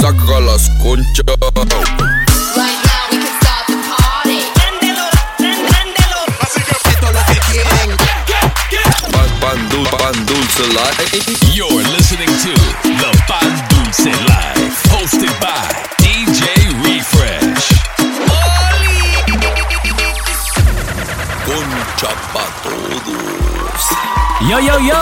Saca las conchas. Right now we can start the party. Esto es lo que quieren. Pan, pan, dul- pan dulce. You're listening to the Pan Dulce Life, hosted by Yo, yo, yo!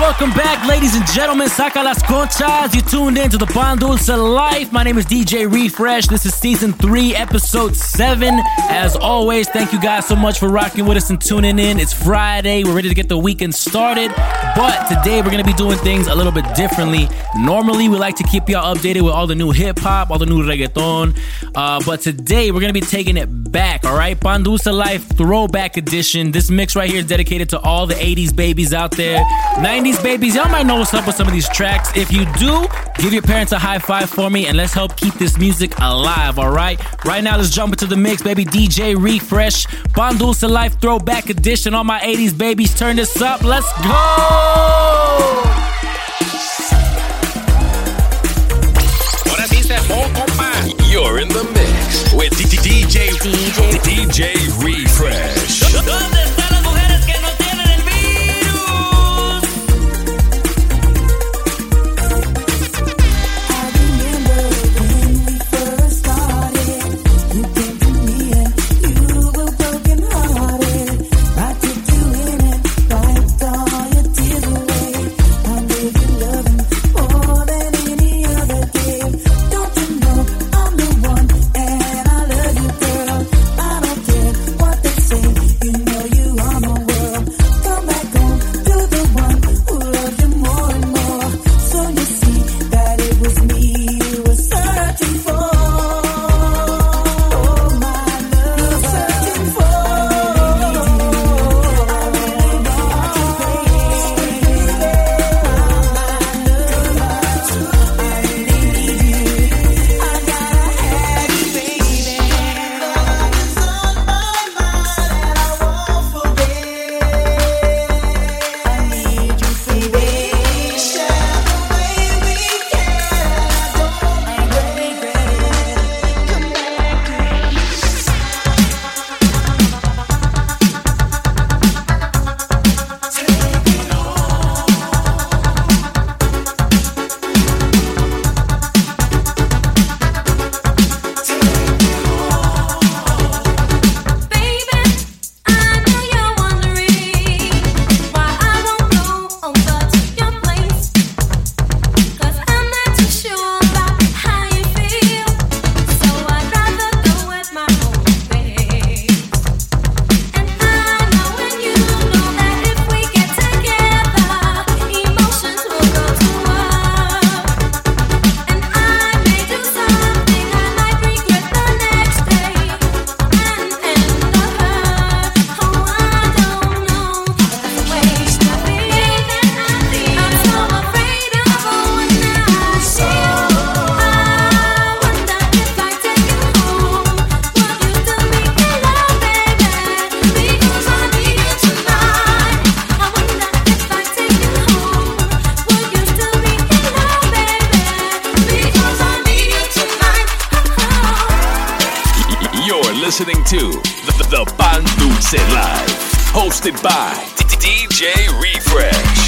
Welcome back, ladies and gentlemen. Saca las conchas. You tuned in to the Pan Dulce Life. My name is DJ Refresh. This is season three, episode seven. As always, thank you guys so much for rocking with us and tuning in. It's Friday. We're ready to get the weekend started. But today we're going to be doing things a little bit differently. Normally, we like to keep y'all updated with all the new hip hop, all the new reggaeton. Uh, but today we're going to be taking it back, all right? Pan Dulce Life Throwback Edition. This mix right here is dedicated to all the 80s babies out there. 90s babies, y'all might know what's up with some of these tracks. If you do, give your parents a high five for me and let's help keep this music alive, all right? Right now, let's jump into the mix, baby. DJ Refresh, Pan Dulce Life Throwback Edition. All my 80s babies, turn this up. Let's go! Ahora sí se poco más. You're in the mix with DJ DJ DJ Refresh. Dulce Life, hosted by DJ Refresh.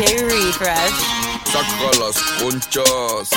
DJ Refresh. Saca las conchas.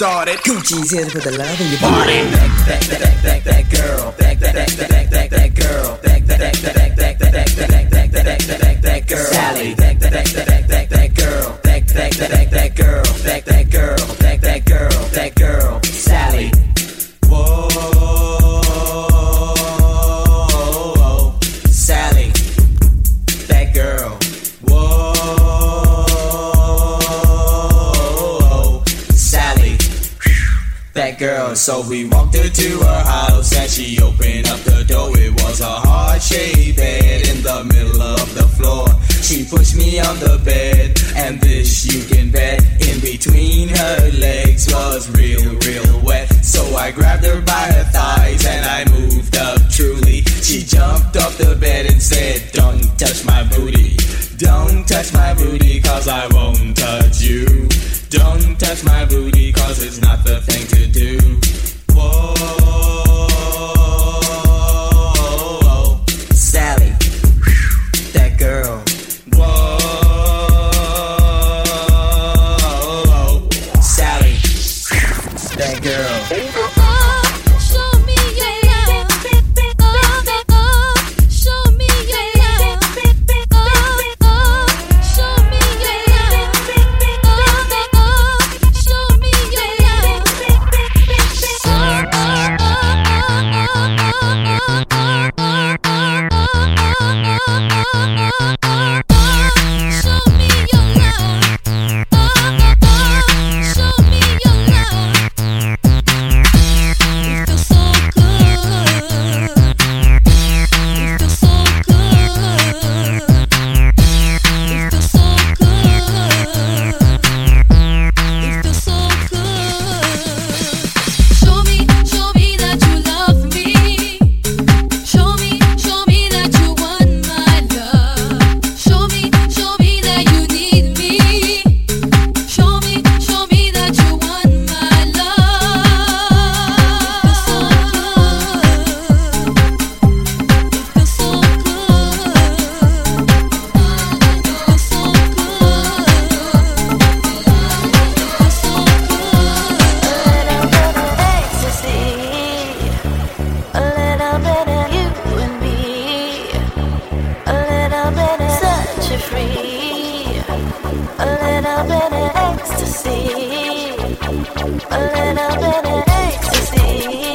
started. Gucci's here for the love in your body. That, that, that, that, that, that girl. That, that, that, that, that, that girl. That, that, that, that, that, that, that, that, that, that, that, that, that girl. Sally. That, that, that, that, that, that girl. That, that, that, that girl. That, that girl. That, that girl. That girl. girl. So we walked her to her house and she opened up the door. It was a hard shaped bed in the middle of the floor. She pushed me on the bed, and this you can bet. In between her legs was real, real wet. So I grabbed her by her thighs and I moved up truly. She jumped off the bed and said, Don't touch my booty. Don't touch my booty, cause I won't touch you. Don't touch my booty, cause it's not the thing to A little bit of ecstasy.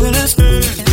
will escape.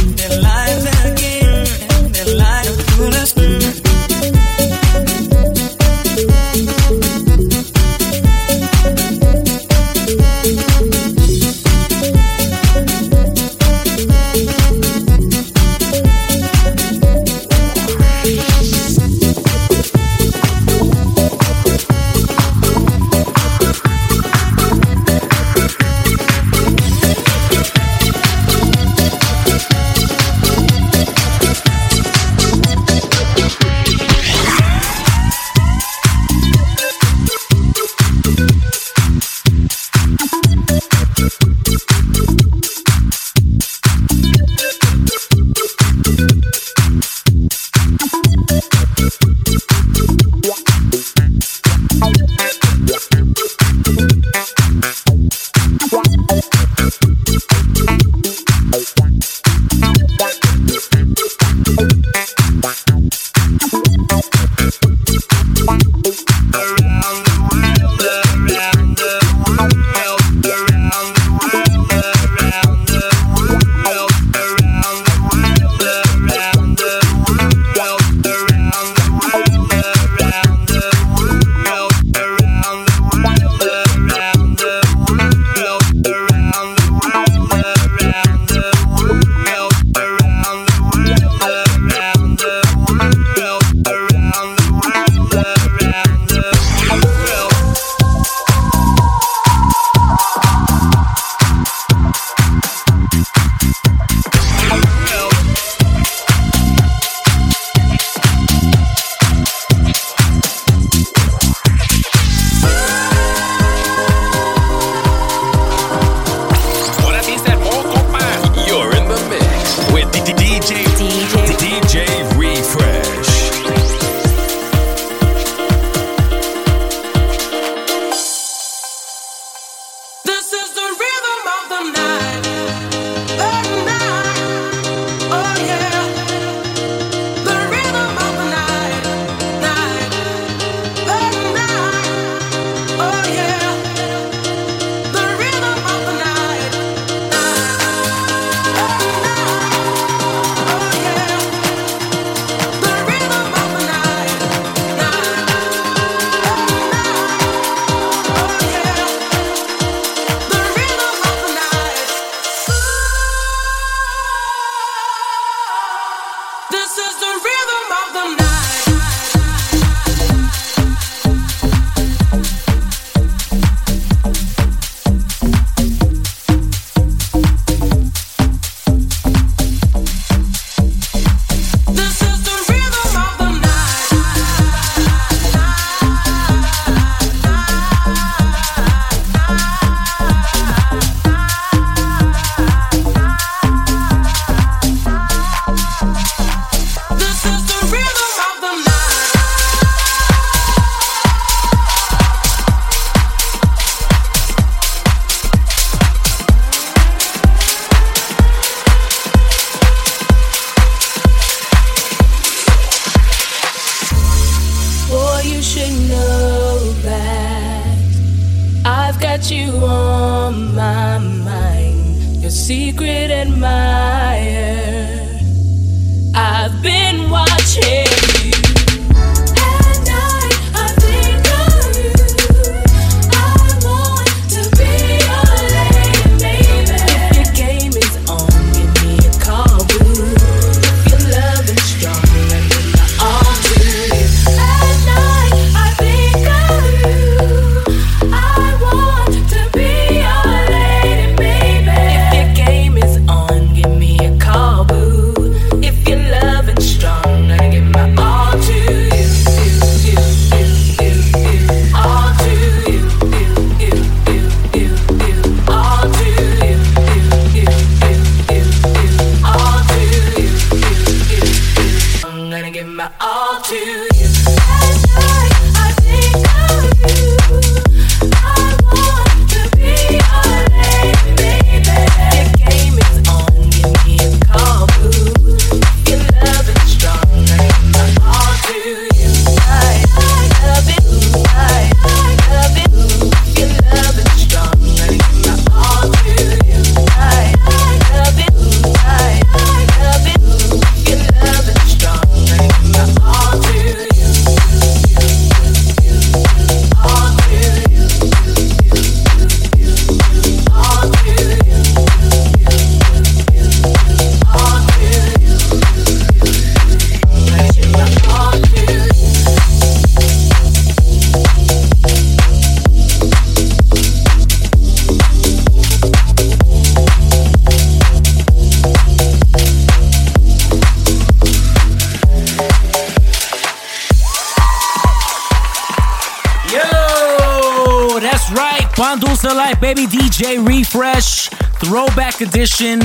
Throwback Edition.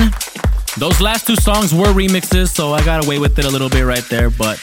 Those last two songs were remixes, so I got away with it a little bit right there. But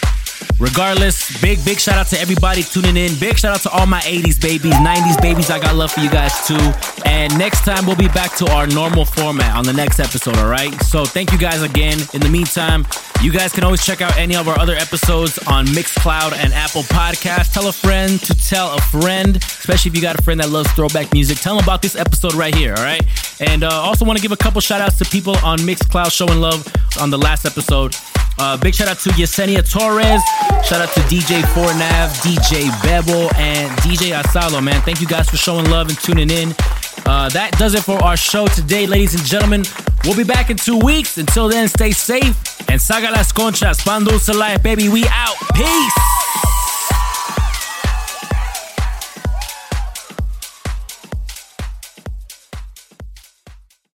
regardless, big, big shout out to everybody tuning in. Big shout out to all my 80s babies, 90s babies. I got love for you guys too. And next time, we'll be back to our normal format on the next episode, all right? So thank you guys again. In the meantime, you guys can always check out any of our other episodes on Mixcloud and Apple Podcasts. Tell a friend to tell a friend, especially if you got a friend that loves throwback music. Tell them about this episode right here, all right? And uh, also want to give a couple shout outs to people on Mixcloud showing love on the last episode. Uh, big shout out to Yesenia Torres. Shout out to DJ 4Nav, DJ Bebel, and DJ Asalo, man. Thank you guys for showing love and tuning in. Uh, that does it for our show today, ladies and gentlemen. We'll be back in two weeks. Until then, stay safe and saga las conchas. Pan dulce life, baby. We out. Peace.